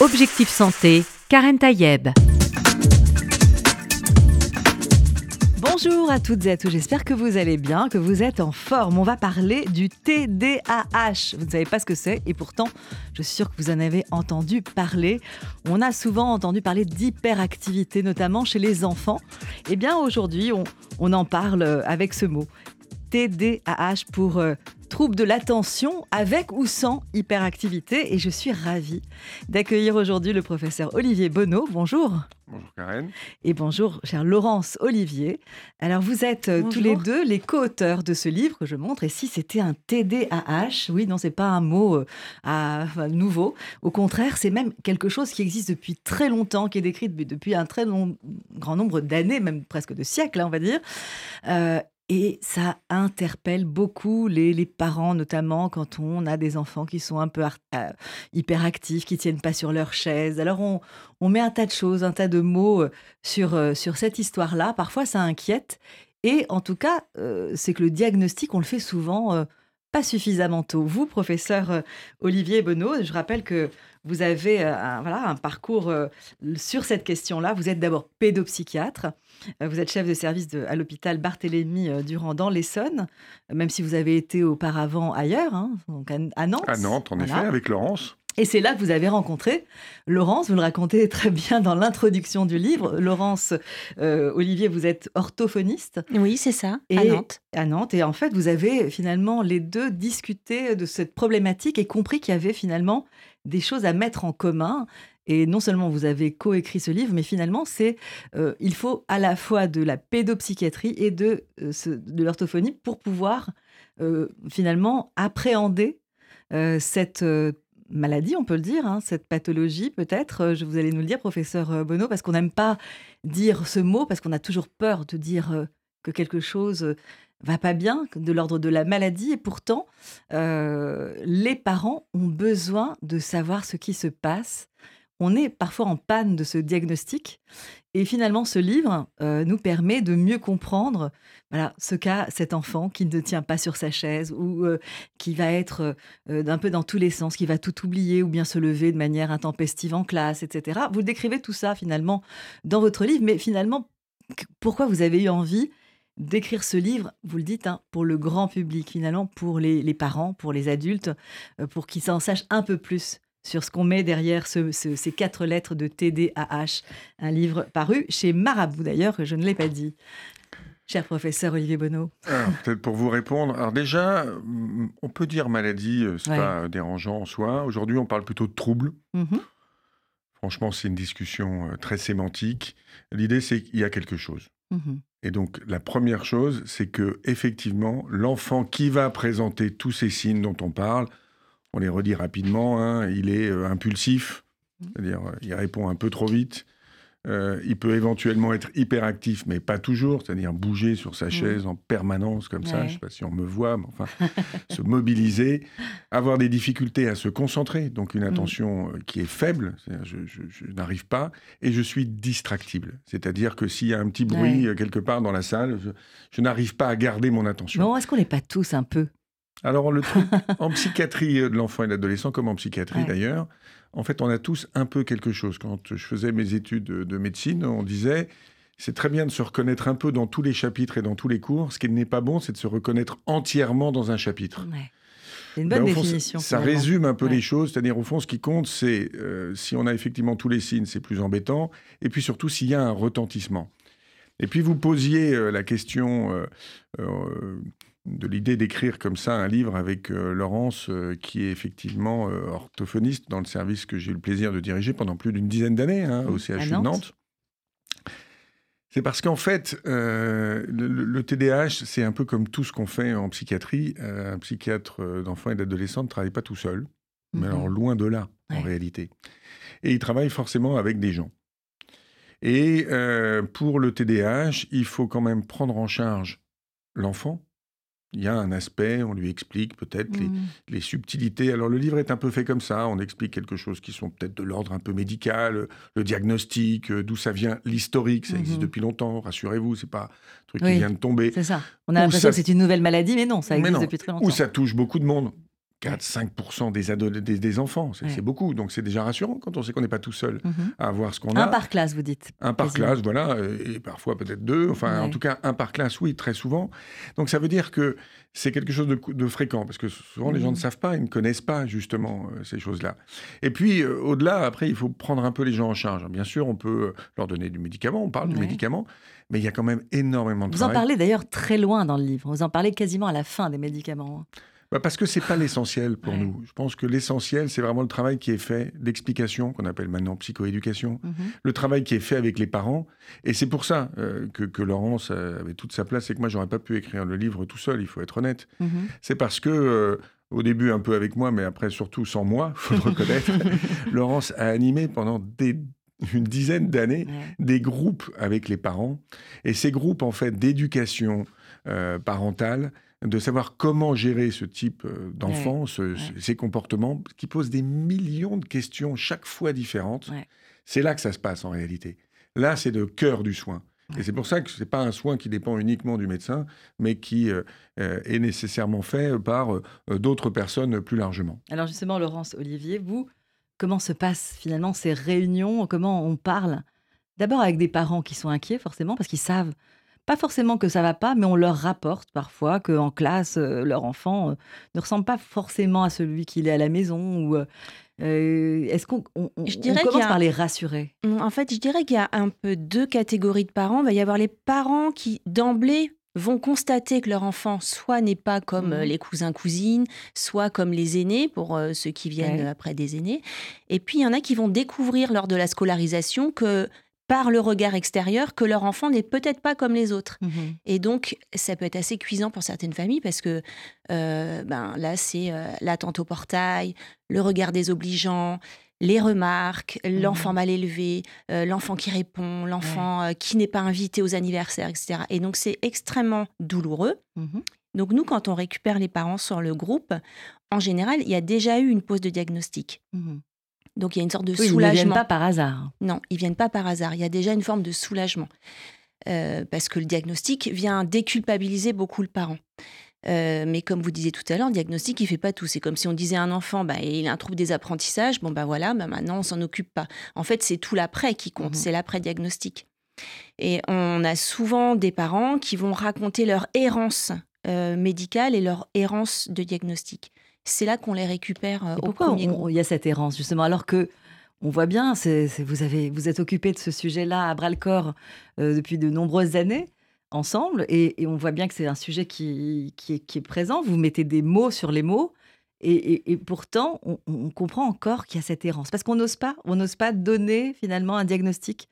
Objectif Santé, Karen Tayeb. Bonjour à toutes et à tous, j'espère que vous allez bien, que vous êtes en forme. On va parler du TDAH. Vous ne savez pas ce que c'est et pourtant, je suis sûre que vous en avez entendu parler. On a souvent entendu parler d'hyperactivité, notamment chez les enfants. Eh bien, aujourd'hui, on, on en parle avec ce mot. TDAH pour euh, trouble de l'attention avec ou sans hyperactivité. Et je suis ravie d'accueillir aujourd'hui le professeur Olivier Bonneau. Bonjour. Bonjour Karen. Et bonjour, cher Laurence Olivier. Alors, vous êtes euh, tous les deux les co-auteurs de ce livre que je montre. Et si c'était un TDAH, oui, non, c'est pas un mot euh, à, nouveau. Au contraire, c'est même quelque chose qui existe depuis très longtemps, qui est décrit depuis un très long, grand nombre d'années, même presque de siècles, hein, on va dire. Et ça interpelle beaucoup les, parents, notamment quand on a des enfants qui sont un peu euh, hyperactifs, qui tiennent pas sur leur chaise. Alors on, met un tas de choses, un tas de mots euh, sur, euh, sur cette histoire-là. Parfois ça inquiète. Et en tout cas, c'est que le diagnostic, on le fait souvent pas suffisamment tôt. Vous, professeur Olivier Bonneau, je rappelle que vous avez un, voilà, un parcours sur cette question-là. Vous êtes d'abord pédopsychiatre. Euh, vous êtes chef de service à l'hôpital Barthélemy euh, Durand dans l'Essonne, même si vous avez été auparavant ailleurs, hein, donc à, Nantes. À Nantes, en effet, avec Laurence. Et c'est là que vous avez rencontré Laurence, vous le racontez très bien dans l'introduction du livre. Laurence, euh, Olivier, vous êtes orthophoniste. Oui, c'est ça, à Nantes. À Nantes. Et en fait, vous avez finalement les deux discuté de cette problématique et compris qu'il y avait finalement des choses à mettre en commun et non seulement vous avez coécrit ce livre, mais finalement, c'est euh, il faut à la fois de la pédopsychiatrie et de, euh, de l'orthophonie pour pouvoir finalement appréhender cette maladie, on peut le dire, hein, cette pathologie peut-être. Je vous allez nous le dire, professeur Bonneau, parce qu'on n'aime pas dire ce mot, parce qu'on a toujours peur de dire que quelque chose va pas bien, de l'ordre de la maladie, et pourtant, les parents ont besoin de savoir ce qui se passe on est parfois en panne de ce diagnostic. Et finalement, ce livre euh, nous permet de mieux comprendre voilà, ce qu'a cet enfant qui ne tient pas sur sa chaise ou euh, qui va être euh, d'un peu dans tous les sens, qui va tout oublier ou bien se lever de manière intempestive en classe, etc. Vous décrivez tout ça finalement dans votre livre, mais finalement, pourquoi vous avez eu envie d'écrire ce livre, vous le dites, hein, pour le grand public, finalement, pour les, les parents, pour les adultes, pour qu'ils s'en sachent un peu plus? Sur ce qu'on met derrière ces quatre lettres de TDAH, un livre paru chez Marabout d'ailleurs, que je ne l'ai pas dit. Cher professeur Olivier Bonneau. Peut-être pour vous répondre. Alors déjà, on peut dire maladie, euh, c'est pas dérangeant en soi. Aujourd'hui, on parle plutôt de trouble. Mm-hmm. Franchement, c'est une discussion euh, très sémantique. L'idée, c'est qu'il y a quelque chose. Mm-hmm. Et donc, la première chose, c'est que effectivement, l'enfant qui va présenter tous ces signes dont on parle, on les redit rapidement, hein, il est euh, impulsif, c'est-à-dire euh, il répond un peu trop vite. Euh, il peut éventuellement être hyperactif, mais pas toujours, c'est-à-dire bouger sur sa mmh. chaise en permanence comme ça. Je ne sais pas si on me voit, mais enfin, se mobiliser, avoir des difficultés à se concentrer, donc une mmh. attention qui est faible, je, n'arrive pas, et je suis distractible, c'est-à-dire que s'il y a un petit bruit quelque part dans la salle, je, n'arrive pas à garder mon attention. Non, est-ce qu'on n'est pas tous un peu alors, le truc, en psychiatrie de l'enfant et de l'adolescent, comme en psychiatrie d'ailleurs, en fait, on a tous un peu quelque chose. Quand je faisais mes études de médecine, on disait c'est très bien de se reconnaître un peu dans tous les chapitres et dans tous les cours. Ce qui n'est pas bon, c'est de se reconnaître entièrement dans un chapitre. C'est une bonne définition. ça, résume un peu les choses. C'est-à-dire, au fond, ce qui compte, c'est euh, si on a effectivement tous les signes, c'est plus embêtant. Et puis surtout, s'il y a un retentissement. Et puis, vous posiez euh, la question euh, de l'idée d'écrire comme ça un livre avec euh, Laurence, euh, qui est effectivement euh, orthophoniste dans le service que j'ai eu le plaisir de diriger pendant plus d'une dizaine d'années hein, au CHU de Nantes. C'est parce qu'en fait, le, TDAH, c'est un peu comme tout ce qu'on fait en psychiatrie. un psychiatre d'enfants et d'adolescents ne travaille pas tout seul, mais mhm. alors loin de là, en réalité. Et il travaille forcément avec des gens. Et pour le TDAH, il faut quand même prendre en charge l'enfant, il y a un aspect, on lui explique peut-être mmh. les, subtilités. Alors le livre est un peu fait comme ça, on explique quelque chose qui sont peut-être de l'ordre un peu médical, le diagnostic, euh, d'où ça vient, l'historique, ça existe mmh depuis longtemps, rassurez-vous, c'est pas un truc qui vient de tomber. C'est ça. On a l'impression que c'est une nouvelle maladie, mais non, ça existe depuis très longtemps. Où ça touche beaucoup de monde. 4, 5% des, des, des, enfants. C'est beaucoup. Donc c'est déjà rassurant quand on sait qu'on n'est pas tout seul mhm. à avoir ce qu'on a. Un par classe, vous dites. Un par classe, voilà. Et parfois peut-être deux. Enfin, en tout cas, un par classe, oui, très souvent. Donc ça veut dire que c'est quelque chose de, fréquent. Parce que souvent, les gens ne mhm. savent pas, ils ne connaissent pas justement euh, ces choses-là. Et puis, euh, au-delà, après, il faut prendre un peu les gens en charge. Bien sûr, on peut leur donner du médicament. On parle du médicament. Mais il y a quand même énormément de Vous en parlez d'ailleurs très loin dans le livre. Vous en parlez quasiment à la fin des médicaments. Bah, parce que c'est pas l'essentiel pour nous. Je pense que l'essentiel, c'est vraiment le travail qui est fait d'explication, qu'on appelle maintenant psychoéducation, mhm. le travail qui est fait avec les parents. Et c'est pour ça euh, que, Laurence avait toute sa place et que moi, j'aurais pas pu écrire le livre tout seul, il faut être honnête. Mhm. C'est parce que... Euh, au début un peu avec moi, mais après surtout sans moi, faut le reconnaître. Laurence a animé pendant une dizaine d'années des groupes avec les parents. Et ces groupes, en fait, d'éducation euh, parentale, de savoir comment gérer ce type euh, d'enfants, ces comportements, qui posent des millions de questions chaque fois différentes. C'est là que ça se passe en réalité. Là, c'est le cœur du soin. Et c'est pour ça que ce n'est pas un soin qui dépend uniquement du médecin, mais qui euh, euh, est nécessairement fait par d'autres personnes plus largement. Alors justement, Laurence Olivier, vous, comment se passent finalement ces réunions? Comment on parle? D'abord avec des parents qui sont inquiets, forcément, parce qu'ils savent pas forcément que ça va pas, mais on leur rapporte parfois qu'en classe, euh, leur enfant euh, ne ressemble pas forcément à celui qu'il est à la maison. Ou euh, est-ce qu'on commence par les rassurer? Mmh, En fait, je dirais qu'il y a un peu deux catégories de parents. Il va y avoir les parents qui d'emblée vont constater que leur enfant soit n'est pas comme mmh. les cousins cousines, soit comme les aînés pour ceux qui viennent après des aînés. Et puis il y en a qui vont découvrir lors de la scolarisation que par le regard extérieur que leur enfant n'est peut-être pas comme les autres. Mhm. Et donc, ça peut être assez cuisant pour certaines familles parce que euh, ben, là, c'est euh, l'attente au portail, le regard désobligeant, les remarques, mhm. l'enfant mal élevé, euh, l'enfant qui répond, l'enfant qui n'est pas invité aux anniversaires, etc. Et donc, c'est extrêmement douloureux. Mhm. Donc, nous, quand on récupère les parents sur le groupe, en général, il y a déjà eu une pause de diagnostic. Donc il y a une sorte de soulagement. Ils ne viennent pas par hasard. Non, ils viennent pas par hasard. Il y a déjà une forme de soulagement. Euh, parce que le diagnostic vient déculpabiliser beaucoup le parent. Euh, mais comme vous disiez tout à l'heure, le diagnostic, il fait pas tout. C'est comme si on disait à un enfant, bah, il a un trouble des apprentissages, bon, bah voilà, bah, maintenant, on s'en occupe pas. En fait, c'est tout l'après qui compte, mhm. c'est l'après-diagnostic. Et on a souvent des parents qui vont raconter leur errance euh, médicale et leur errance de diagnostic c'est là qu'on les récupère euh, au pourquoi il y a cette errance justement alors que on voit bien, vous, avez, vous êtes occupé de ce sujet-là à bras-le-corps euh, depuis de nombreuses années ensemble, et, on voit bien que c'est un sujet qui, qui, est, présent. Vous mettez des mots sur les mots, et, pourtant, on, comprend encore qu'il y a cette errance. Parce qu'on n'ose pas, on n'ose pas donner finalement un diagnostic.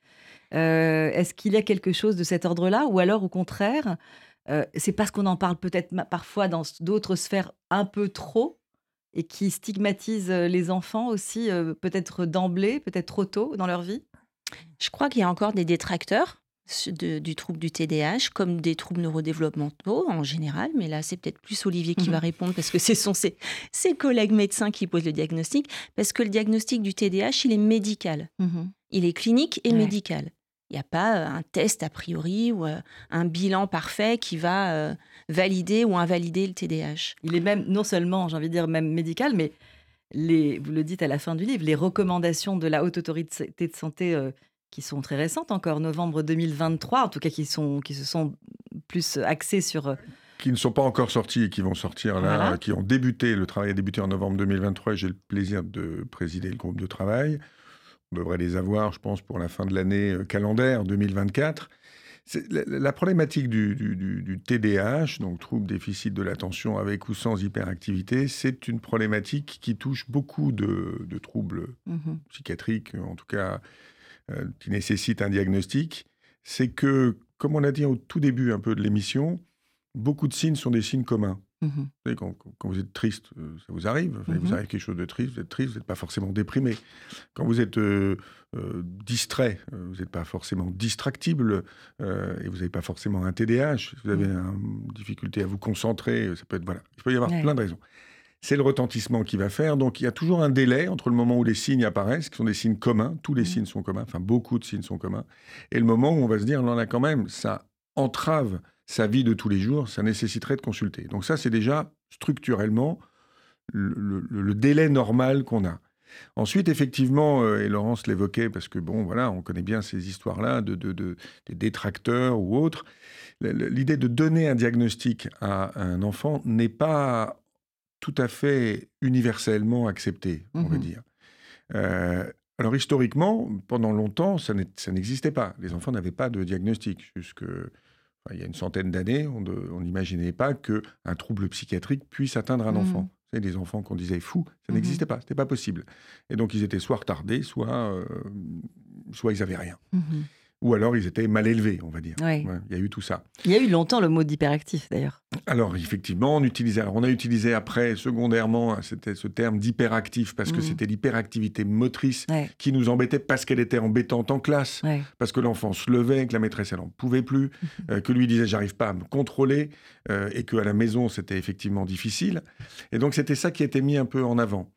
Euh, est-ce qu'il y a quelque chose de cet ordre-là, ou alors au contraire, c'est parce qu'on en parle peut-être parfois dans d'autres sphères un peu trop et qui stigmatise les enfants aussi, peut-être d'emblée, peut-être trop tôt dans leur vie? Je crois qu'il y a encore des détracteurs du trouble du TDAH, comme des troubles neurodéveloppementaux en général, mais là c'est peut-être plus Olivier qui va mmh répondre parce que ce sont ses, ses, collègues médecins qui posent le diagnostic, parce que le diagnostic du TDAH, il est médical. Mmh il est clinique et médical. Il n'y a pas un test a priori ou un bilan parfait qui va valider ou invalider le TDAH. Il est même non seulement, j'ai envie de dire, même médical, mais les, vous le dites à la fin du livre, les recommandations de la Haute Autorité de Santé euh, qui sont très récentes encore, novembre 2023, en tout cas qui, sont, qui se sont plus axées sur... Euh, qui ne sont pas encore sortis et qui vont sortir là, qui ont débuté, le travail a débuté en novembre 2023 j'ai le plaisir de présider le groupe de travail. On devrait les avoir, je pense, pour la fin de l'année euh, calendaire 2024. La, problématique du, TDAH, donc trouble déficit de l'attention avec ou sans hyperactivité, c'est une problématique qui touche beaucoup de, troubles mmh psychiatriques, en tout cas euh, qui nécessitent un diagnostic. C'est que, comme on a dit au tout début un peu de l'émission, beaucoup de signes sont des signes communs. Mmh quand, vous êtes triste, euh, ça vous arrive. Vous mmh arrive quelque chose de triste, vous êtes triste, vous n'êtes pas forcément déprimé. Quand vous êtes euh, euh, distrait, vous n'êtes pas forcément distractible et vous n'avez pas forcément un TDAH. Vous avez mmh. une difficulté à vous concentrer, ça peut être voilà. Il peut y avoir plein de raisons. C'est le retentissement qui va faire. Donc il y a toujours un délai entre le moment où les signes apparaissent, qui sont des signes communs. Tous les signes sont communs, enfin beaucoup de signes sont communs, et le moment où on va se dire, non là quand même, ça entrave sa vie de tous les jours, ça nécessiterait de consulter. Donc ça, c'est déjà structurellement le, délai normal qu'on a. Ensuite, effectivement, euh, et Laurence l'évoquait parce que, bon, voilà, on connaît bien ces histoires-là de, de, des détracteurs ou autres. L'idée de donner un diagnostic à un enfant n'est pas tout à fait universellement acceptée, on va mmh dire. Euh, alors historiquement, pendant longtemps, ça n'existait pas. Les enfants n'avaient pas de diagnostic. Jusque, il y a une centaine d'années, on n'imaginait pas qu'un trouble psychiatrique puisse atteindre un mmh enfant. C'est des enfants qu'on disait fous, ça mmh n'existait pas, c'était pas possible. Et donc ils étaient soit retardés, soit, euh, soit ils n'avaient rien ou alors ils étaient mal élevés, on va dire. il y a eu tout ça. Il y a eu longtemps le mot d'hyperactif, d'ailleurs. Alors, effectivement, on, utilisait, on a utilisé après, secondairement, c'était ce terme d'hyperactif, parce que mmh. c'était l'hyperactivité motrice qui nous embêtait parce qu'elle était embêtante en classe, parce que l'enfant se levait, que la maîtresse, elle n'en pouvait plus, mmh. euh, que lui disait, j'arrive pas à me contrôler, euh, et qu'à la maison, c'était effectivement difficile. Et donc, c'était ça qui était mis un peu en avant.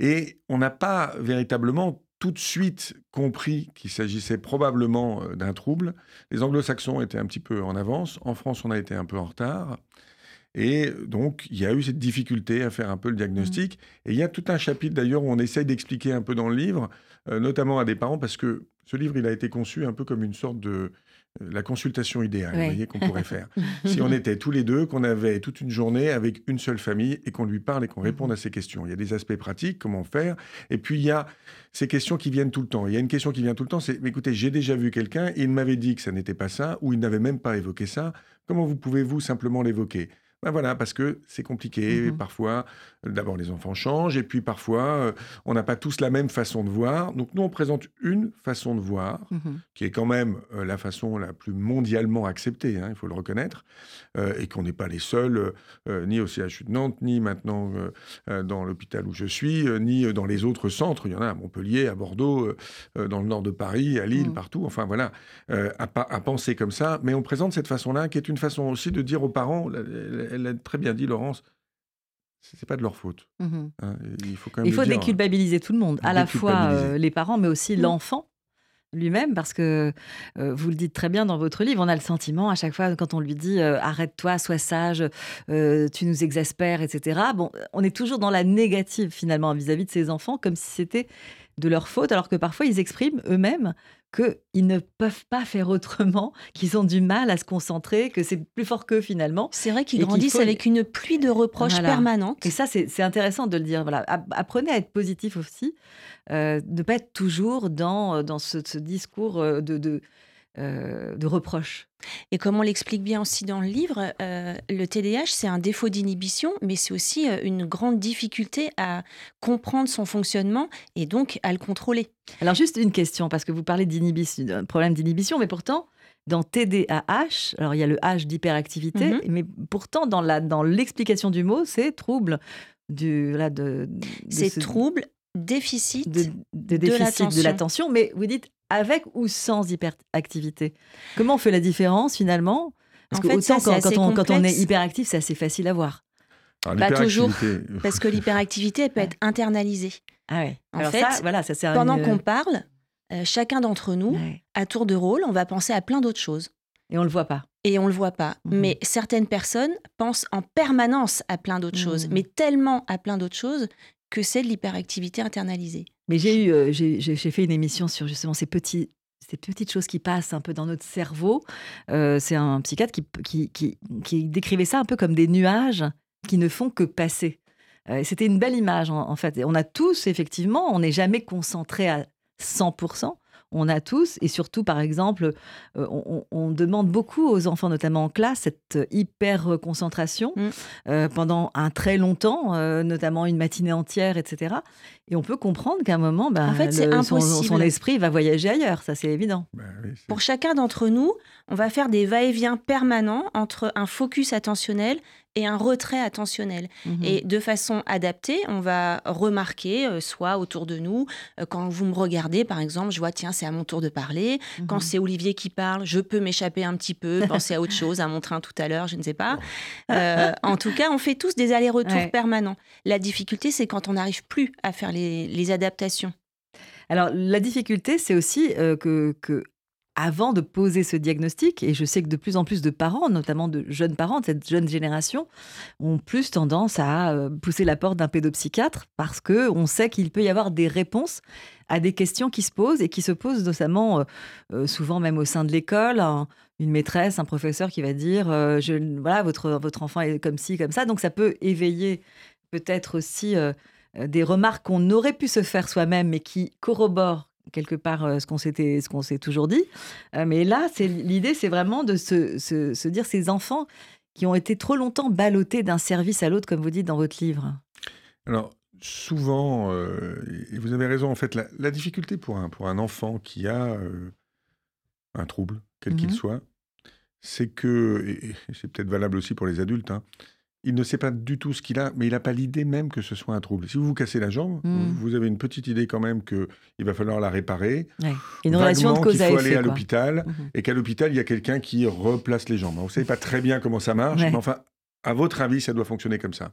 Et on n'a pas véritablement tout de suite compris qu'il s'agissait probablement euh, d'un trouble. Les anglo-saxons étaient un petit peu en avance. En France, on a été un peu en retard. Et donc, il y a eu cette difficulté à faire un peu le diagnostic. Mmh. Et il y a tout un chapitre d'ailleurs où on essaye d'expliquer un peu dans le livre, euh, notamment à des parents, parce que ce livre, il a été conçu un peu comme une sorte de, la consultation idéale, vous voyez, qu'on pourrait faire. si on était tous les deux, qu'on avait toute une journée avec une seule famille et qu'on lui parle et qu'on réponde à ces questions. Il y a des aspects pratiques, comment faire, et puis il y a ces questions qui viennent tout le temps. Il y a une question qui vient tout le temps, c'est, écoutez, j'ai déjà vu quelqu'un, il m'avait dit que ça n'était pas ça, ou il n'avait même pas évoqué ça, comment vous pouvez-vous simplement l'évoquer? Ben voilà, parce que c'est compliqué. Mmh parfois, d'abord, les enfants changent, et puis parfois, euh, on n'a pas tous la même façon de voir. Donc, nous, on présente une façon de voir, mmh qui est quand même euh, la façon la plus mondialement acceptée, hein, il faut le reconnaître, euh, et qu'on n'est pas les seuls, ni au CHU de Nantes, ni maintenant dans l'hôpital où je suis, ni dans les autres centres. Il y en a à Montpellier, à Bordeaux, dans le nord de Paris, à Lille, mmh. partout. Enfin, voilà, à, à, penser comme ça. Mais on présente cette façon-là, qui est une façon aussi de dire aux parents, elle l'a très bien dit, Laurence, c'est pas de leur faute. Mmh hein, il faut quand même. Il faut hein. déculpabiliser tout le monde, à la fois euh, les parents, mais aussi mmh. l'enfant lui-même, parce que euh, vous le dites très bien dans votre livre, on a le sentiment à chaque fois quand on lui dit euh, arrête-toi, sois sage, tu nous exaspères, etc. Bon, on est toujours dans la négative finalement vis-à-vis -vis de ses enfants, comme si c'était de leur faute, alors que parfois ils expriment eux-mêmes qu'ils ne peuvent pas faire autrement, qu'ils ont du mal à se concentrer, que c'est plus fort qu'eux finalement. C'est vrai qu'ils grandissent avec une pluie de reproches permanentes. Et ça, c'est intéressant de le dire. Voilà. Apprenez à être positif aussi, euh, ne pas être toujours dans, dans ce, discours euh, de, de, euh, de reproches. Et comme on l'explique bien aussi dans le livre, euh, le TDAH, c'est un défaut d'inhibition, mais c'est aussi euh, une grande difficulté à comprendre son fonctionnement et donc à le contrôler. Alors juste une question, parce que vous parlez d'inhibition, d'un problème d'inhibition, mais pourtant, dans TDAH, alors il y a le H d'hyperactivité, mhm. mais pourtant dans, la, dans l'explication du mot, c'est trouble du, là, de, c'est trouble déficit de, de déficit de l'attention, mais vous dites avec ou sans hyperactivité Comment on fait la différence finalement? Parce que autant quand, on, est hyperactif, c'est assez facile à voir. pas toujours, parce que l'hyperactivité peut être internalisée. Ah En fait, voilà, ça pendant qu'on parle, euh, chacun d'entre nous, à tour de rôle, on va penser à plein d'autres choses. Et on le voit pas. Et on le voit pas. Mhm. Mais certaines personnes pensent en permanence à plein d'autres choses, mhm. mais tellement à plein d'autres choses que c'est de l'hyperactivité internalisée. Mais j'ai eu, euh, j'ai fait une émission sur justement ces petites choses qui passent un peu dans notre cerveau. Euh, c'est un psychiatre qui, décrivait ça un peu comme des nuages qui ne font que passer. Euh, C'était une belle image en, fait. on a tous, effectivement, on n'est jamais concentré à 100%, on a tous, et surtout, par exemple, euh, on, demande beaucoup aux enfants, notamment en classe, cette hyper concentration mm. euh, pendant un très longtemps, euh, notamment une matinée entière, etc. Et on peut comprendre qu'à un moment, ben, en fait, son, esprit va voyager ailleurs, ça c'est évident. Ben Pour chacun d'entre nous, on va faire des va-et-vient permanents entre un focus attentionnel et un retrait attentionnel. Mhm. Et de façon adaptée, on va remarquer, euh, soit autour de nous, euh, quand vous me regardez, par exemple, je vois, tiens, c'est à mon tour de parler. Quand mhm. c'est Olivier qui parle, je peux m'échapper un petit peu, penser à autre chose, à mon train tout à l'heure, je ne sais pas. Euh, en tout cas, on fait tous des allers-retours permanents. La difficulté, c'est quand on n'arrive plus à faire les, adaptations. Alors, la difficulté, c'est aussi que, que avant de poser ce diagnostic, et je sais que de plus en plus de parents, notamment de jeunes parents de cette jeune génération, ont plus tendance à euh, pousser la porte d'un pédopsychiatre parce que on sait qu'il peut y avoir des réponses à des questions qui se posent et qui se posent notamment euh, euh, souvent même au sein de l'école. une maîtresse, un professeur qui va dire voilà votre votre enfant est comme ci comme ça, donc ça peut éveiller peut-être aussi des remarques qu'on aurait pu se faire soi-même mais qui corroborent quelque part euh, ce qu'on s'était, ce qu'on s'est toujours dit. Euh, mais là, c'est l'idée, c'est vraiment de se, se, dire ces enfants qui ont été trop longtemps ballottés d'un service à l'autre, comme vous dites dans votre livre. Alors souvent, euh, et vous avez raison, en fait, la, difficulté pour un, pour un enfant qui a un trouble, quel qu'il mmh soit, c'est que, et c'est peut-être valable aussi pour les adultes, hein, il ne sait pas du tout ce qu'il a, mais il n'a pas l'idée même que ce soit un trouble. Si vous vous cassez la jambe, mmh. vous avez une petite idée quand même qu'il va falloir la réparer. Une relation de cause à Il faut aller à l'hôpital mmh et qu'à l'hôpital, il y a quelqu'un qui replace les jambes. Vous ne savez pas très bien comment ça marche, mais enfin, à votre avis, ça doit fonctionner comme ça.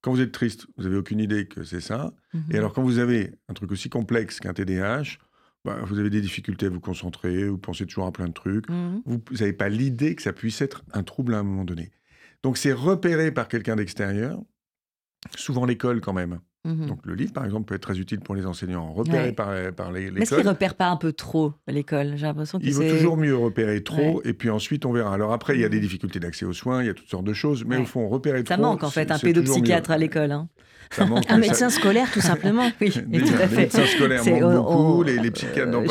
Quand vous êtes triste, vous n'avez aucune idée que c'est ça. Mmh et alors, quand vous avez un truc aussi complexe qu'un TDAH, bah, vous avez des difficultés à vous concentrer, vous pensez toujours à plein de trucs. Vous n'avez pas l'idée que ça puisse être un trouble à un moment donné. Donc c'est repéré par quelqu'un d'extérieur, souvent l'école quand même. Mmh Donc le livre, par exemple, peut être très utile pour les enseignants, repéré par, par l'école. Mais est-ce qu'il ne repère pas un peu trop l'école? J'ai l'impression Il vaut toujours mieux repérer trop, et puis ensuite on verra. Alors après, il y a des mmh difficultés d'accès aux soins, il y a toutes sortes de choses, mais au fond, repérer trop... Ça manque en fait un pédopsychiatre à l'école. Hein un médecin scolaire, tout simplement. oui, tout à fait. Les médecins scolaires manquent beaucoup, les, psychiatres dans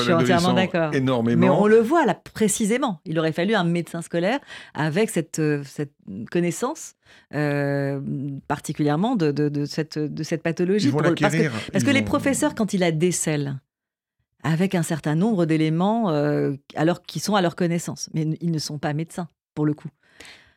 pas énormément. Mais on le voit là précisément. Il aurait fallu un médecin scolaire avec cette, euh, cette connaissance euh, particulièrement de, de, cette, de cette pathologie. Pour, parce que, parce que les professeurs, quand ils la décèlent, avec un certain nombre d'éléments euh, alors qui sont à leur connaissance, mais ils ne sont pas médecins pour le coup.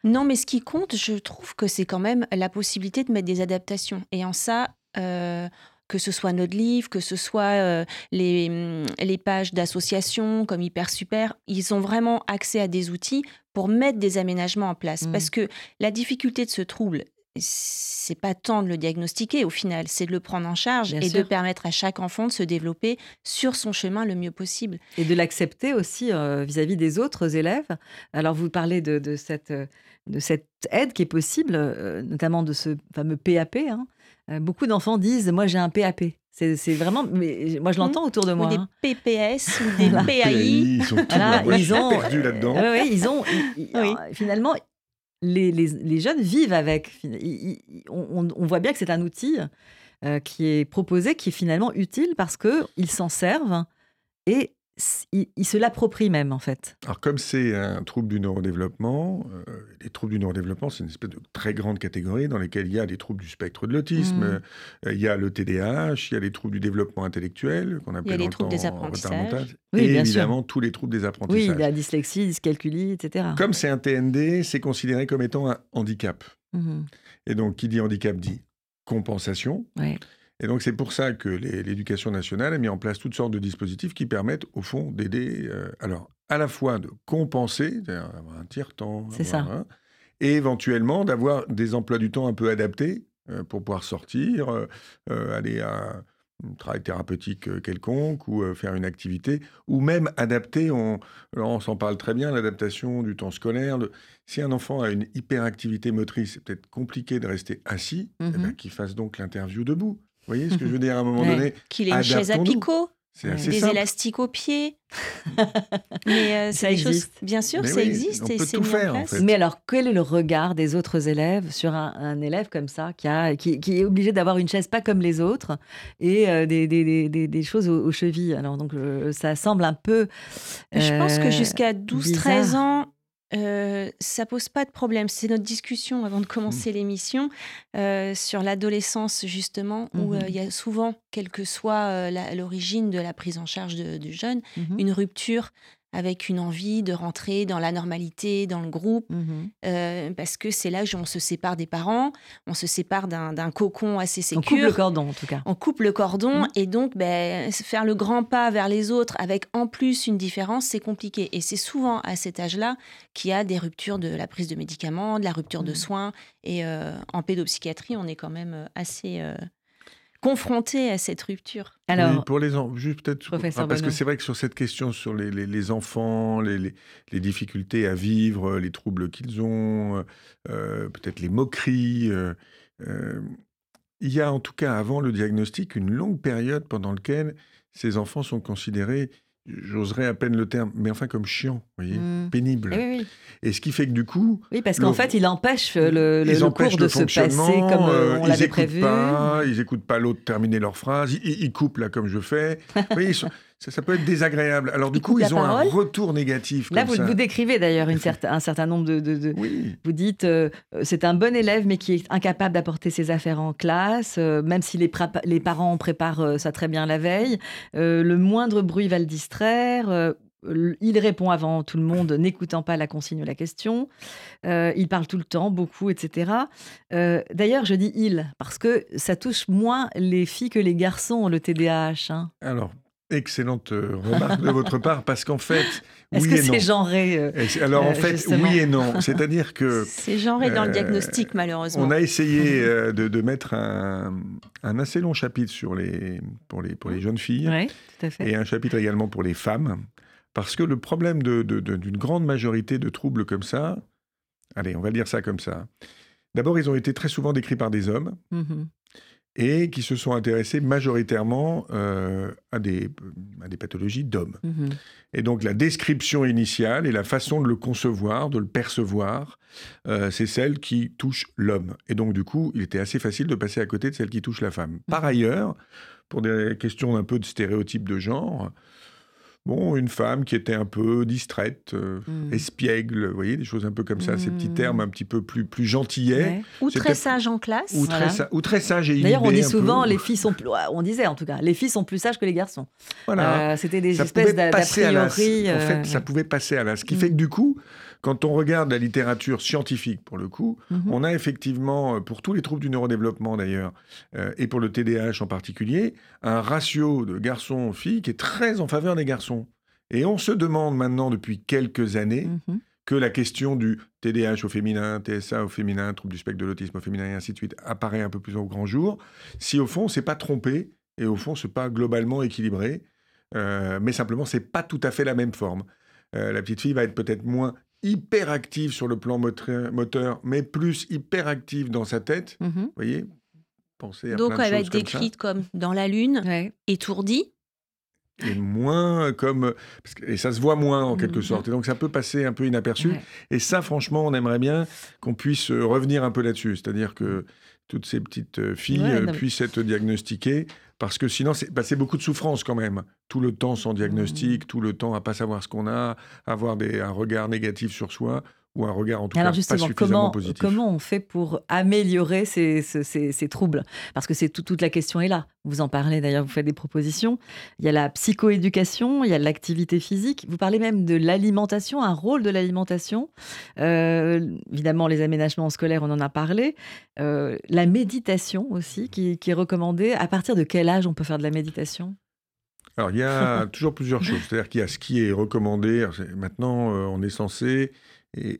Non, mais ce qui compte, je trouve que c'est quand même la possibilité de mettre des adaptations. Et en ça, euh, que ce soit notre livre, que ce soit euh, les, mm, les, pages d'associations comme Hyper Super, ils ont vraiment accès à des outils pour mettre des aménagements en place. Mmh. Parce que la difficulté de ce trouble, c'est pas tant de le diagnostiquer au final, c'est de le prendre en charge et de permettre à chaque enfant de se développer sur son chemin le mieux possible. Et de l'accepter aussi euh, vis-à-vis des autres élèves. Alors vous parlez de, cette, de cette aide qui est possible, euh, notamment de ce fameux PAP. Hein. Euh, beaucoup d'enfants disent Moi j'ai un PAP. C'est vraiment, mais moi je l'entends autour de moi. Ou des hein. PPS ou des PAI. Ils sont ils ont perdus là-dedans. oui, ils ont. Finalement, les, les, les, jeunes vivent avec. on, voit bien que c'est un outil euh, qui est proposé, qui est finalement utile parce qu'ils s'en servent et ils, se l'approprient même, en fait. Alors, comme c'est un trouble du neurodéveloppement, euh, les troubles du neurodéveloppement, c'est une espèce de très grande catégorie dans lesquelles il y a les troubles du spectre de l'autisme, mmh. euh, il y a le TDAH, il y a les troubles du développement intellectuel, qu'on appelle il y a les troubles des apprentissages. Oui, et évidemment, tous les troubles des apprentissages. Oui, la dyslexie, dyscalculie, etc. Comme c'est un TND, c'est considéré comme étant un handicap. Mmh. Et donc, qui dit handicap dit compensation. Oui. Et donc c'est pour ça que l'éducation nationale a mis en place toutes sortes de dispositifs qui permettent au fond d'aider, euh, alors à la fois de compenser, d'avoir un tiers-temps, et éventuellement d'avoir des emplois du temps un peu adaptés euh, pour pouvoir sortir, euh, aller à un travail thérapeutique quelconque ou faire une activité, ou même adapter, on, on s'en parle très bien, l'adaptation du temps scolaire. si un enfant a une hyperactivité motrice, c'est peut-être compliqué de rester assis, eh ben, mmh qu'il fasse donc l'interview debout. Vous voyez ce que je veux dire à un moment donné Qu'il ait une chaise à picot des élastiques aux pieds. mais euh, ça existe. Bien sûr, ça existe. On peut tout faire. En fait. Mais alors, quel est le regard des autres élèves sur un, élève comme ça, qui, a, qui, est obligé d'avoir une chaise pas comme les autres et euh, des, des, des, des, choses aux, chevilles? Alors, donc, euh, ça semble un peu. je pense que jusqu'à 12-13 ans, euh, ça pose pas de problème. C'est notre discussion avant de mmh. commencer l'émission euh, sur l'adolescence justement, où mmh euh, il y a souvent, quelle que soit l'origine de la prise en charge du jeune, mmh une rupture avec une envie de rentrer dans la normalité, dans le groupe, mmh euh, parce que c'est là où on se sépare des parents, on se sépare d'un cocon assez sécure. On coupe le cordon, en tout cas. On coupe le cordon, mmh. et donc ben, faire le grand pas vers les autres avec en plus une différence, c'est compliqué. Et c'est souvent à cet âge-là qu'il y a des ruptures de la prise de médicaments, de la rupture de mmh. soins. Et euh, en pédopsychiatrie, on est quand même assez... Euh, confrontés à cette rupture Alors, pour les enfants, juste peut-être ah, parce que c'est vrai que sur cette question sur les, les, enfants, les, les, difficultés à vivre, les troubles qu'ils ont, euh, peut-être les moqueries. Euh, euh, il y a en tout cas avant le diagnostic une longue période pendant laquelle ces enfants sont considérés j'oserais à peine le terme, mais enfin comme chiant, vous voyez, mmh. pénible. Eh et ce qui fait que du coup... Oui, parce qu'en fait, il empêche le, le, cours de se passer comme euh, on l'avait prévu. Pas, ils n'écoutent pas l'autre terminer leur phrase, ils, ils, coupent là comme je fais. oui, ça, peut être désagréable. Alors du coup, ils ont un retour négatif. Là, vous, vous décrivez d'ailleurs un certain nombre de... Vous dites, euh, c'est un bon élève, mais qui est incapable d'apporter ses affaires en classe, euh, même si les, les parents préparent ça très bien la veille. le moindre bruit va le distraire il répond avant tout le monde, n'écoutant pas la consigne ou la question. Euh, il parle tout le temps, beaucoup, etc. Euh, d'ailleurs, je dis il, parce que ça touche moins les filles que les garçons, le TDAH. Hein. Alors, excellente euh, remarque de votre part, parce qu'en fait, Est-ce que c'est genré Alors en fait, oui et non. C'est-à-dire que c'est genré dans le diagnostic, malheureusement. On a essayé de, mettre un, assez long chapitre sur les pour les pour les jeunes filles, et un chapitre également pour les femmes. Parce que le problème d'une grande majorité de troubles comme ça, allez, on va dire ça comme ça. D'abord, ils ont été très souvent décrits par des hommes mmh et qui se sont intéressés majoritairement euh, à, des, à des pathologies d'hommes. Mmh et donc, la description initiale et la façon de le concevoir, de le percevoir, euh, c'est celle qui touche l'homme. Et donc, du coup, il était assez facile de passer à côté de celle qui touche la femme. Par mmh ailleurs, pour des questions d'un peu de stéréotypes de genre, Bon, une femme qui était un peu distraite, euh, mmh. espiègle, vous voyez, des choses un peu comme ça, ces petits termes mmh. un petit peu plus, plus gentillets. Ou très sage en classe. Ou, très, sage et D'ailleurs, on dit souvent, les filles sont plus, on disait en tout cas, les filles sont plus sages que les garçons. Voilà. Euh, c'était des espèces d'a priori. En fait, euh, ça pouvait passer à là. Ce qui mmh. fait que du coup, quand on regarde la littérature scientifique, pour le coup, mhm. on a effectivement, euh, pour tous les troubles du neurodéveloppement d'ailleurs, euh, et pour le TDAH en particulier, un ratio de garçons-filles qui est très en faveur des garçons. Et on se demande maintenant depuis quelques années mhm. que la question du TDAH au féminin, TSA au féminin, trouble du spectre de l'autisme au féminin et ainsi de suite apparaît un peu plus au grand jour, si au fond, on s'est pas trompé et au fond, c'est pas globalement équilibré, euh, mais simplement, c'est pas tout à fait la même forme. la petite fille va être peut-être moins hyperactive sur le plan moteur, mais plus hyperactive dans sa tête. Mhm. Vous voyez Pensez à Donc elle va être décrite comme dans la lune, étourdie. Et moins comme. Et ça se voit moins en quelque mhm. sorte. Et donc ça peut passer un peu inaperçu. Et ça, franchement, on aimerait bien qu'on puisse revenir un peu là-dessus. C'est-à-dire que toutes ces petites euh, filles euh, puissent être diagnostiquées parce que sinon, c'est bah, beaucoup de souffrance quand même. Tout le temps sans diagnostic, mmh. tout le temps à pas savoir ce qu'on a, avoir des, un regard négatif sur soi ou un regard en tout cas pas suffisamment comment, positif. Comment on fait pour améliorer ces, ces, troubles? Parce que c'est toute la question est là. Vous en parlez d'ailleurs, vous faites des propositions. Il y a la psychoéducation, il y a l'activité physique. Vous parlez même de l'alimentation, un rôle de l'alimentation. Euh, évidemment, les aménagements scolaires, on en a parlé. Euh, la méditation aussi, qui, qui est recommandée. À partir de quel âge on peut faire de la méditation? Alors, il y a toujours plusieurs choses. C'est-à-dire qu'il y a ce qui est recommandé. Maintenant, euh, on est censé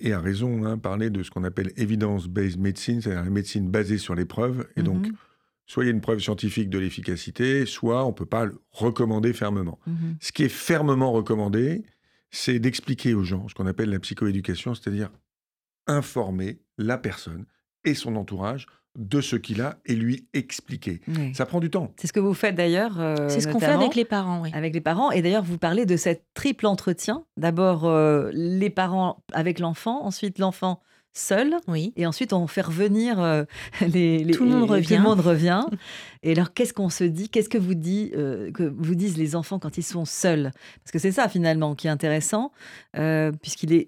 et, a raison, hein, parler de ce qu'on appelle evidence-based medicine, c'est-à-dire la médecine basée sur les preuves. Et donc, mhm. soit il y a une preuve scientifique de l'efficacité, soit on ne peut pas le recommander fermement. Mhm. Ce qui est fermement recommandé, c'est d'expliquer aux gens ce qu'on appelle la psychoéducation, c'est-à-dire informer la personne et son entourage de ce qu'il a et lui expliquer. Ça prend du temps. C'est ce que vous faites d'ailleurs. Euh, c'est ce qu'on fait avec les parents, oui. Avec les parents. Et d'ailleurs, vous parlez de cette triple entretien. D'abord, euh, les parents avec l'enfant, ensuite l'enfant seul. Oui. Et ensuite, on fait revenir euh, les, Tout le monde revient. Tout le monde revient. et alors, qu'est-ce qu'on se dit? Qu'est-ce que vous, dit, que vous disent les enfants quand ils sont seuls? Parce que c'est ça, finalement, qui est intéressant, puisqu'il est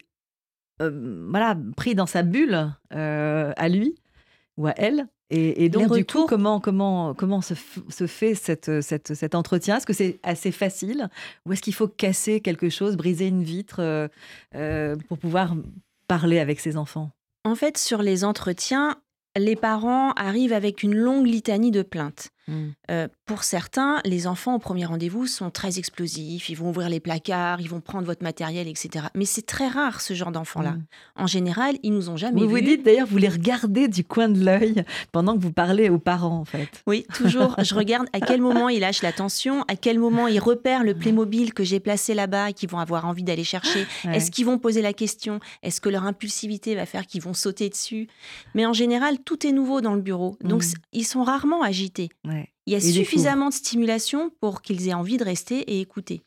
voilà, pris dans sa bulle à lui ou à elle. Et, donc, du coup, comment, comment, comment se, se fait cette, cette, cet entretien? Est-ce que c'est assez facile? Ou est-ce qu'il faut casser quelque chose, briser une vitre euh, euh, pour pouvoir parler avec ses enfants? En fait, sur les entretiens, les parents arrivent avec une longue litanie de plaintes. Mmh. Euh, pour certains, les enfants au premier rendez-vous sont très explosifs, ils vont ouvrir les placards, ils vont prendre votre matériel, etc. Mais c'est très rare ce genre d'enfants-là. Mmh. En général, ils nous ont jamais Vous vus. vous dites d'ailleurs, vous les regardez du coin de l'œil pendant que vous parlez aux parents, en fait. Oui, toujours. Je regarde à quel moment ils lâchent l'attention, à quel moment ils repèrent le Playmobil que j'ai placé là-bas et qu'ils vont avoir envie d'aller chercher. Ouais. Est-ce qu'ils vont poser la question? Est-ce que leur impulsivité va faire qu'ils vont sauter dessus? Mais en général, tout est nouveau dans le bureau. Donc, c- ils sont rarement agités. Ouais. Il y a suffisamment de stimulation pour qu'ils aient envie de rester et écouter.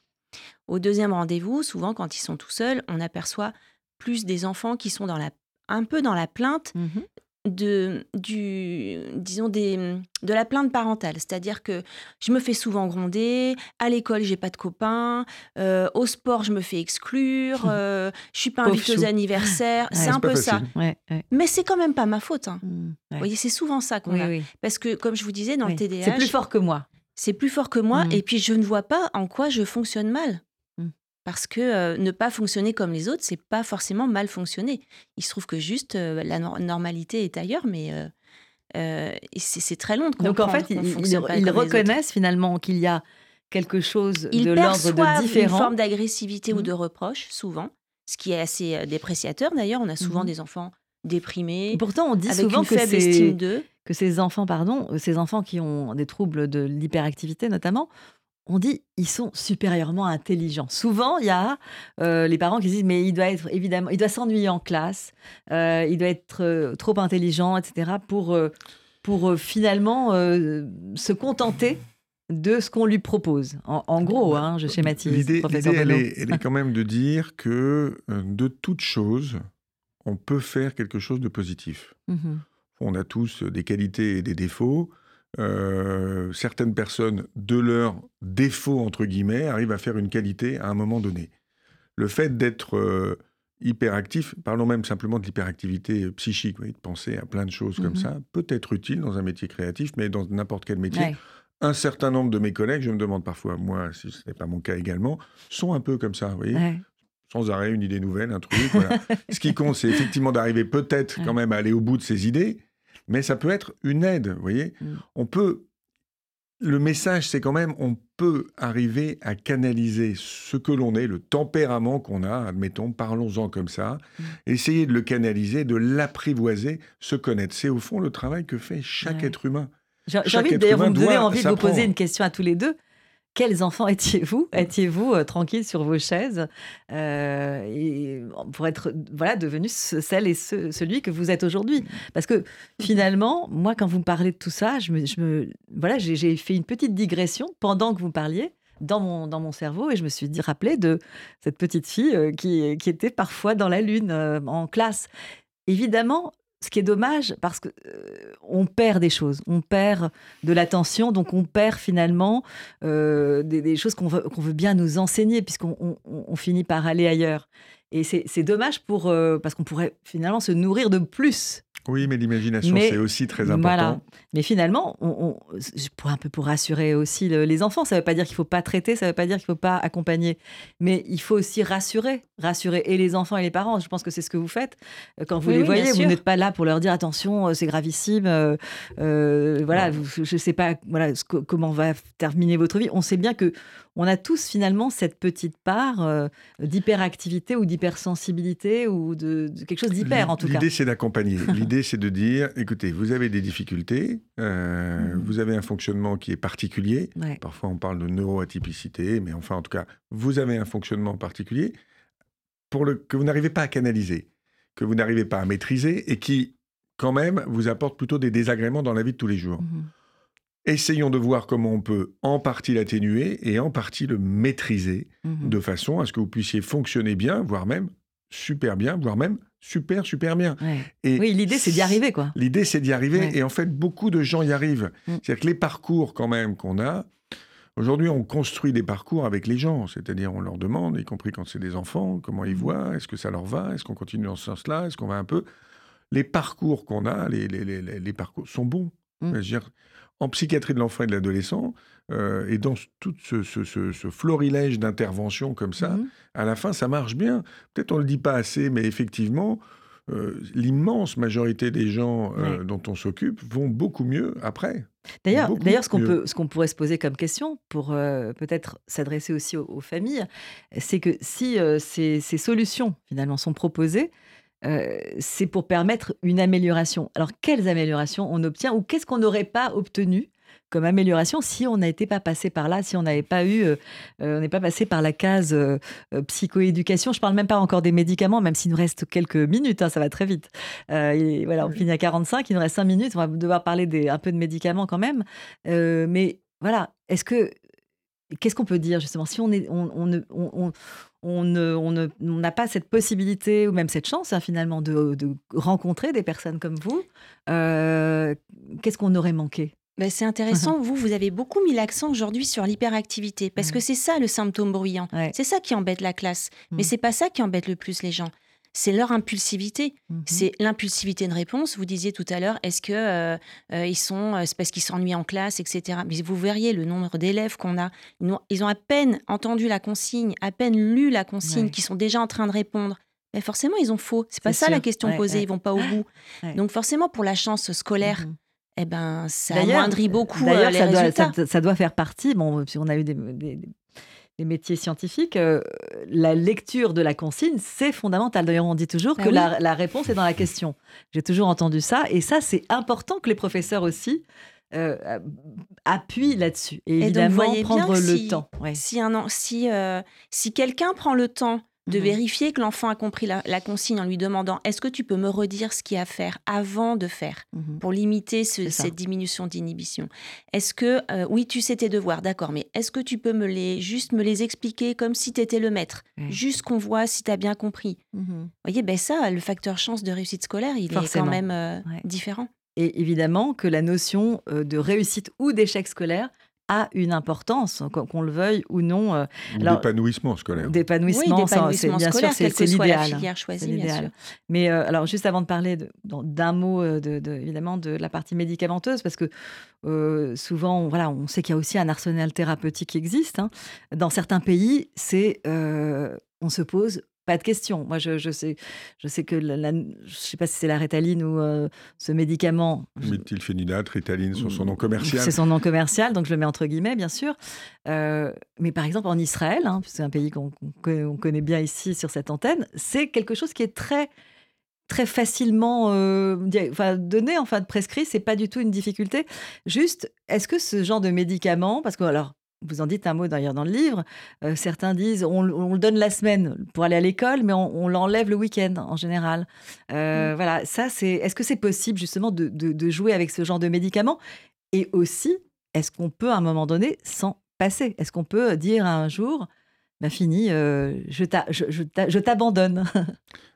Au deuxième rendez-vous, souvent quand ils sont tout seuls, on aperçoit plus des enfants qui sont dans la, un peu dans la plainte Mhm. De, du, disons des, de la plainte parentale. C'est-à-dire que je me fais souvent gronder, à l'école, j'ai pas de copains, euh, au sport, je me fais exclure, euh, je suis pas invitée aux anniversaires. Ouais, c'est un peu ça. Ouais, ouais. Mais c'est quand même pas ma faute. hein. Mmh. Vous voyez, c'est souvent ça qu'on Oui, a. oui. Parce que, comme je vous disais, dans le TDAH, C'est plus fort que moi. c'est plus fort que moi Mm. et puis je ne vois pas en quoi je fonctionne mal. Parce que euh, ne pas fonctionner comme les autres, c'est pas forcément mal fonctionner. Il se trouve que juste euh, la nor- normalité est ailleurs, mais euh, c'est très long de Donc en comprendre fait, ils, reconnaissent finalement qu'il y a quelque chose Ils de l'ordre de perçoivent une différent. forme d'agressivité ou Mm. de reproche, souvent, ce qui est assez dépréciateur. D'ailleurs, on a souvent Mhm. des enfants déprimés, Et pourtant, on dit avec souvent une que, faible estime que ces enfants, pardon, ces enfants qui ont des troubles de l'hyperactivité notamment, on dit ils sont supérieurement intelligents. Souvent, il y a euh, les parents qui se disent mais il doit être évidemment, il doit s'ennuyer en classe, euh, il doit être euh, trop intelligent, etc. pour pour finalement se contenter de ce qu'on lui propose. En, en gros, hein, je schématise. L'idée, elle, est, elle est quand même de dire que de toute chose, on peut faire quelque chose de positif. Mhm. On a tous des qualités et des défauts. Euh, certaines personnes, de leurs défauts, entre guillemets, arrivent à faire une qualité à un moment donné. Le fait d'être euh, hyperactif, parlons même simplement de l'hyperactivité psychique, voyez, de penser à plein de choses comme Mhm. ça, peut être utile dans un métier créatif, mais dans n'importe quel métier. Ouais. Un certain nombre de mes collègues, je me demande parfois, moi, si ce n'est pas mon cas également, sont un peu comme ça, vous voyez Ouais. sans arrêt une idée nouvelle, un truc. voilà. Ce qui compte, c'est effectivement d'arriver peut-être quand même à aller au bout de ses idées, mais ça peut être une aide, vous voyez. Mm. On peut. Le message, c'est quand même, on peut arriver à canaliser ce que l'on est, le tempérament qu'on a, admettons, parlons-en comme ça, Mm. essayer de le canaliser, de l'apprivoiser, se connaître. C'est au fond le travail que fait chaque Ouais. être humain. J'ai envie d'ailleurs, vous me donnez envie de vous poser une question à tous les deux. Quels enfants étiez-vous? Étiez-vous euh, tranquille sur vos chaises euh, et pour être voilà devenu ce- celle et ce- celui que vous êtes aujourd'hui? Parce que finalement, moi, quand vous me parlez de tout ça, je me, voilà, j'ai fait une petite digression pendant que vous parliez dans mon, dans mon cerveau et je me suis dit, rappelé de cette petite fille euh, qui, qui était parfois dans la lune euh, en classe. Évidemment, ce qui est dommage, parce que euh, on perd des choses, on perd de l'attention, donc on perd finalement euh, des, choses qu'on veut, bien nous enseigner, puisqu'on on- on- on finit par aller ailleurs. Et c'est dommage euh, parce qu'on pourrait finalement se nourrir de plus. Oui, mais l'imagination, c'est aussi très important. Voilà. Mais finalement, on, on- je- pour un peu pour rassurer aussi le- les enfants, ça ne veut pas dire qu'il ne faut pas traiter, ça ne veut pas dire qu'il ne faut pas accompagner, mais il faut aussi rassurer, rassurer et les enfants et les parents. Je pense que c'est ce que vous faites Euh, quand vous Oui, les oui, voyez. Vous n'êtes pas là pour leur dire attention, euh, c'est gravissime. euh, euh, voilà, je ne sais pas, voilà, ce comment va terminer votre vie. On sait bien que on a tous finalement cette petite part euh, d'hyperactivité ou d'hypersensibilité ou de, de quelque chose d'hyper en tout cas. L'idée, c'est d'accompagner. L'idée, c'est de dire, écoutez, vous avez des difficultés, euh, Mhm. vous avez un fonctionnement qui est particulier. Ouais. Parfois, on parle de neuroatypicité, mais enfin, en tout cas, vous avez un fonctionnement particulier pour le, que vous n'arrivez pas à canaliser, que vous n'arrivez pas à maîtriser et qui, quand même, vous apporte plutôt des désagréments dans la vie de tous les jours. Mhm. Essayons de voir comment on peut en partie l'atténuer et en partie le maîtriser Mhm. de façon à ce que vous puissiez fonctionner bien, voire même super bien, voire même super, super bien. Ouais. Et Oui, l'idée c'est d'y arriver quoi. L'idée, c'est d'y arriver. Ouais. Et en fait, beaucoup de gens y arrivent. Mm. C'est-à-dire que les parcours, quand même, qu'on a, aujourd'hui, on construit des parcours avec les gens. C'est-à-dire, on leur demande, y compris quand c'est des enfants, comment ils Mm. voient, est-ce que ça leur va, est-ce qu'on continue dans ce sens-là, est-ce qu'on va un peu. Les parcours qu'on a, les, les, les- les parcours sont bons. Mm. Dire, en psychiatrie de l'enfant et de l'adolescent, euh, et dans tout ce, ce- ce- ce florilège d'interventions comme ça, Mhm. à la fin, ça marche bien. Peut-être on ne le dit pas assez, mais effectivement, l'immense majorité des gens dont on s'occupe vont beaucoup mieux après. D'ailleurs, d'ailleurs, ce qu'on peut, ce qu'on pourrait se poser comme question pour peut-être s'adresser aussi aux, familles, c'est que si ces, ces, solutions finalement sont proposées, c'est pour permettre une amélioration. Alors, quelles améliorations on obtient ou qu'est-ce qu'on n'aurait pas obtenu comme amélioration si on n'était pas passé par là, si on n'avait pas eu, euh, euh, on n'est pas passé par la case euh, psychoéducation? Je parle même pas encore des médicaments, même s'il nous reste quelques minutes, hein, ça va très vite. Et voilà, on finit à 45, il nous reste 5 minutes, on va devoir parler des, un peu de médicaments quand même. mais voilà, est-ce que qu'est-ce qu'on peut dire justement? Si on est on, on, on, on n'a pas cette possibilité ou même cette chance hein, finalement de, de, rencontrer des personnes comme vous, qu'est-ce qu'on aurait manqué? Bah, c'est intéressant. vous, vous avez beaucoup mis l'accent aujourd'hui sur l'hyperactivité parce que c'est ça le symptôme bruyant. C'est ça qui embête la classe. Mais Mais c'est pas ça qui embête le plus les gens. C'est leur impulsivité. Mmh c'est l'impulsivité de réponse. Vous disiez tout à l'heure, est-ce que euh, euh, ils sont, euh, c'est parce qu'ils s'ennuient en classe, etc. Mais vous verriez le nombre d'élèves qu'on a. Ils ont, à peine entendu la consigne, à peine lu la consigne, qui sont déjà en train de répondre. Mais forcément, ils ont faux. C'est pas ça la question posée. Ils vont pas au bout. Donc forcément, pour la chance scolaire. Mmh eh ben, ça amoindrit beaucoup euh, les ça résultats. Doit, ça, doit faire partie, bon, on a eu des, métiers scientifiques, euh, la lecture de la consigne, c'est fondamental. D'ailleurs, on dit toujours bah que la, réponse est dans la question. J'ai toujours entendu ça. Et ça, c'est important que les professeurs aussi euh, appuient là-dessus. Et, évidemment, prendre le temps. Si, un, si, si quelqu'un prend le temps de mmh vérifier que l'enfant a compris la, consigne en lui demandant est-ce que tu peux me redire ce qu'il y a à faire avant de faire mmh pour limiter cette diminution d'inhibition? Est-ce que euh, oui tu sais tes devoirs d'accord mais est-ce que tu peux me les juste me les expliquer comme si tu étais le maître? Juste qu'on voit si tu as bien compris. Vous voyez ben ça le facteur chance de réussite scolaire il est quand même euh, différent. Et évidemment que la notion euh, de réussite ou d'échec scolaire a une importance, qu'on le veuille ou non. Euh, d'épanouissement scolaire. D'épanouissement, c'est bien sûr, c'est l'idéal. l'idéal. Mais euh, alors, juste avant de parler d'un mot, euh, de, évidemment, de la partie médicamenteuse, parce que souvent, voilà, on sait qu'il y a aussi un arsenal thérapeutique qui existe. Hein. Dans certains pays, c'est on se pose pas de question. Moi, je, sais, je sais que la, je sais pas si c'est la rétaline ou euh, ce médicament. Méthylphénidate, rétaline, sur son nom commercial. C'est son nom commercial, donc je le mets entre guillemets, bien sûr. Euh, mais par exemple, en Israël, hein, c'est un pays qu'on connaît bien ici sur cette antenne, c'est quelque chose qui est très très facilement euh, enfin, donné, enfin prescrit, c'est pas du tout une difficulté. Juste, est-ce que ce genre de médicament, parce que alors vous en dites un mot d'ailleurs dans le livre. Euh, certains disent on, le donne la semaine pour aller à l'école, mais on, l'enlève le week-end en général. Euh, mm. Voilà, ça c'est. Est-ce que c'est possible justement de, jouer avec ce genre de médicaments? Et aussi, est-ce qu'on peut à un moment donné s'en passer? Est-ce qu'on peut dire un jour, bah fini, euh, je t'abandonne?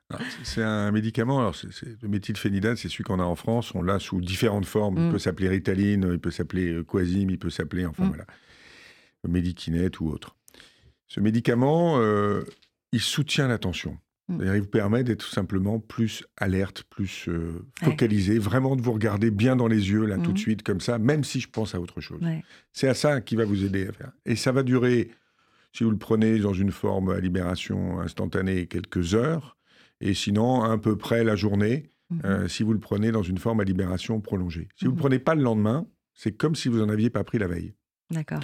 Ah, c'est un médicament, alors le méthylphénidate, c'est celui qu'on a en France, on l'a sous différentes formes. Il mm. peut s'appeler Ritaline, il peut s'appeler Quasim, il peut s'appeler, enfin mm. voilà. Medikinet ou autre. Ce médicament, euh, il soutient l'attention. Mm. Il vous permet d'être tout simplement plus alerte, plus euh, focalisé, vraiment de vous regarder bien dans les yeux, là, tout de mm. suite, comme ça, même si je pense à autre chose. C'est à ça qui va vous aider à faire. Et ça va durer, si vous le prenez dans une forme à libération instantanée, quelques heures, et sinon, à peu près la journée, mm-hmm. euh, si vous le prenez dans une forme à libération prolongée. Si vous ne le mm-hmm. prenez pas le lendemain, c'est comme si vous n'en aviez pas pris la veille. D'accord.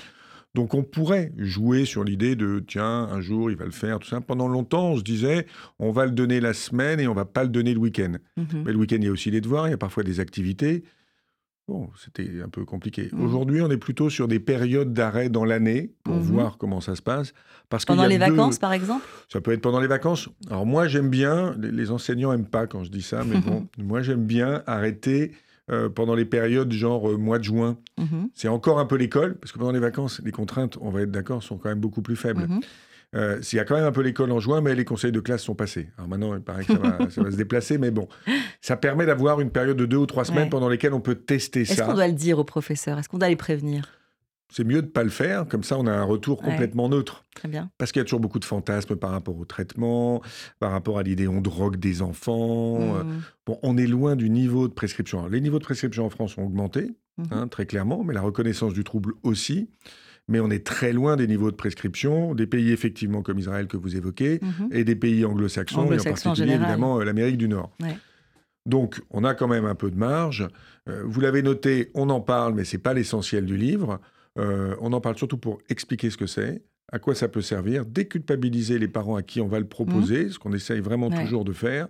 Donc on pourrait jouer sur l'idée de tiens, un jour il va le faire, tout ça. Pendant longtemps, on se disait on va le donner la semaine et on va pas le donner le week-end. Mhm. Mais le week-end, il y a aussi les devoirs, il y a parfois des activités. Bon, c'était un peu compliqué. Mhm. Aujourd'hui, on est plutôt sur des périodes d'arrêt dans l'année pour mhm. voir comment ça se passe. Parce pendant les vacances, par exemple? Ça peut être pendant les vacances. Alors moi, j'aime bien, les, enseignants n'aiment pas quand je dis ça, mais bon, moi j'aime bien arrêter euh, pendant les périodes genre euh, mois de juin. Mhm. C'est encore un peu l'école, parce que pendant les vacances, les contraintes, on va être d'accord, sont quand même beaucoup plus faibles. Mhm. Euh, s'il y a quand même un peu l'école en juin, mais les conseils de classe sont passés. Alors maintenant, il paraît que ça va, se déplacer, mais bon, ça permet d'avoir une période de deux ou trois semaines pendant lesquelles on peut tester ça. Est-ce qu'on doit le dire aux professeurs? Est-ce qu'on doit les prévenir? C'est mieux de ne pas le faire, comme ça on a un retour complètement neutre. Très bien. Parce qu'il y a toujours beaucoup de fantasmes par rapport au traitement, par rapport à l'idée on drogue des enfants. Euh, mmh. Bon, on est loin du niveau de prescription. les niveaux de prescription en France ont augmenté, mmh. hein, très clairement, mais la reconnaissance du trouble aussi. mais on est très loin des niveaux de prescription des pays effectivement comme Israël que vous évoquez Mhm. et des pays anglo-saxons, et en particulier évidemment euh, l'Amérique du Nord. Ouais. Donc on a quand même un peu de marge. Euh, vous l'avez noté, on en parle, mais c'est pas l'essentiel du livre. Euh, on en parle surtout pour expliquer ce que c'est, à quoi ça peut servir, déculpabiliser les parents à qui on va le proposer, ce qu'on essaye vraiment Ouais. toujours de faire,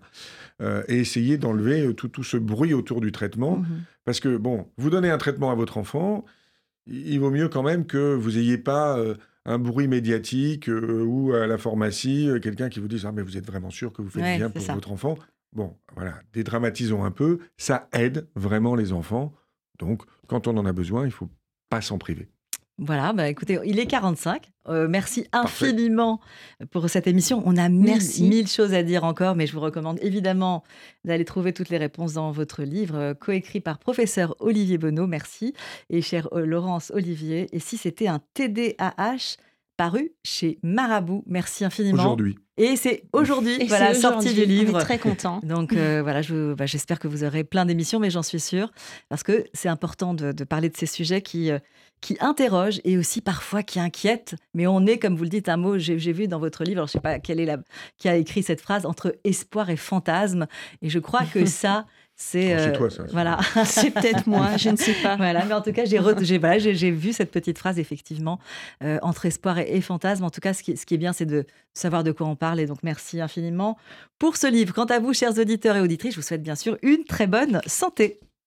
euh, et essayer d'enlever euh, tout, tout ce bruit autour du traitement. Mhm. Parce que, bon, vous donnez un traitement à votre enfant, il vaut mieux quand même que vous n'ayez pas euh, un bruit médiatique euh, ou à la pharmacie, quelqu'un qui vous dise Ah, mais vous êtes vraiment sûr que vous faites Ouais, bien pour ça. votre enfant Bon, voilà, dédramatisons un peu, ça aide vraiment les enfants. Donc, quand on en a besoin, il faut pas s'en priver. Voilà, bah écoutez, il est 45. Euh, merci Parfait. infiniment pour cette émission. On a Merci. mille choses à dire encore, mais je vous recommande évidemment d'aller trouver toutes les réponses dans votre livre, euh, coécrit par professeur Olivier Bonneau. Merci. Et chère euh, Laurence Olivier. Et si c'était un TDAH paru chez Marabout, merci infiniment. Aujourd'hui. Et c'est aujourd'hui, voilà, c'est sortie du livre. On est très content. Donc euh, voilà, je- bah, j'espère que vous aurez plein d'émissions, mais j'en suis sûre, parce que c'est important de, de parler de ces sujets qui, euh, qui interrogent et aussi parfois qui inquiètent. Mais on est, comme vous le dites, un mot, j'ai j'ai vu dans votre livre, alors je ne sais pas quelle est la, qui a écrit cette phrase, entre espoir et fantasme. Et je crois que ça, c'est... Euh, toi, ça. Voilà. C'est peut-être moi, je ne sais pas. Voilà, mais en tout cas, j'ai re- j'ai voilà, j'ai- j'ai vu cette petite phrase, effectivement, euh, entre espoir et, et fantasme. En tout cas, ce qui, ce qui est bien, c'est de savoir de quoi on parle. Et donc, merci infiniment pour ce livre. Quant à vous, chers auditeurs et auditrices, je vous souhaite bien sûr une très bonne santé.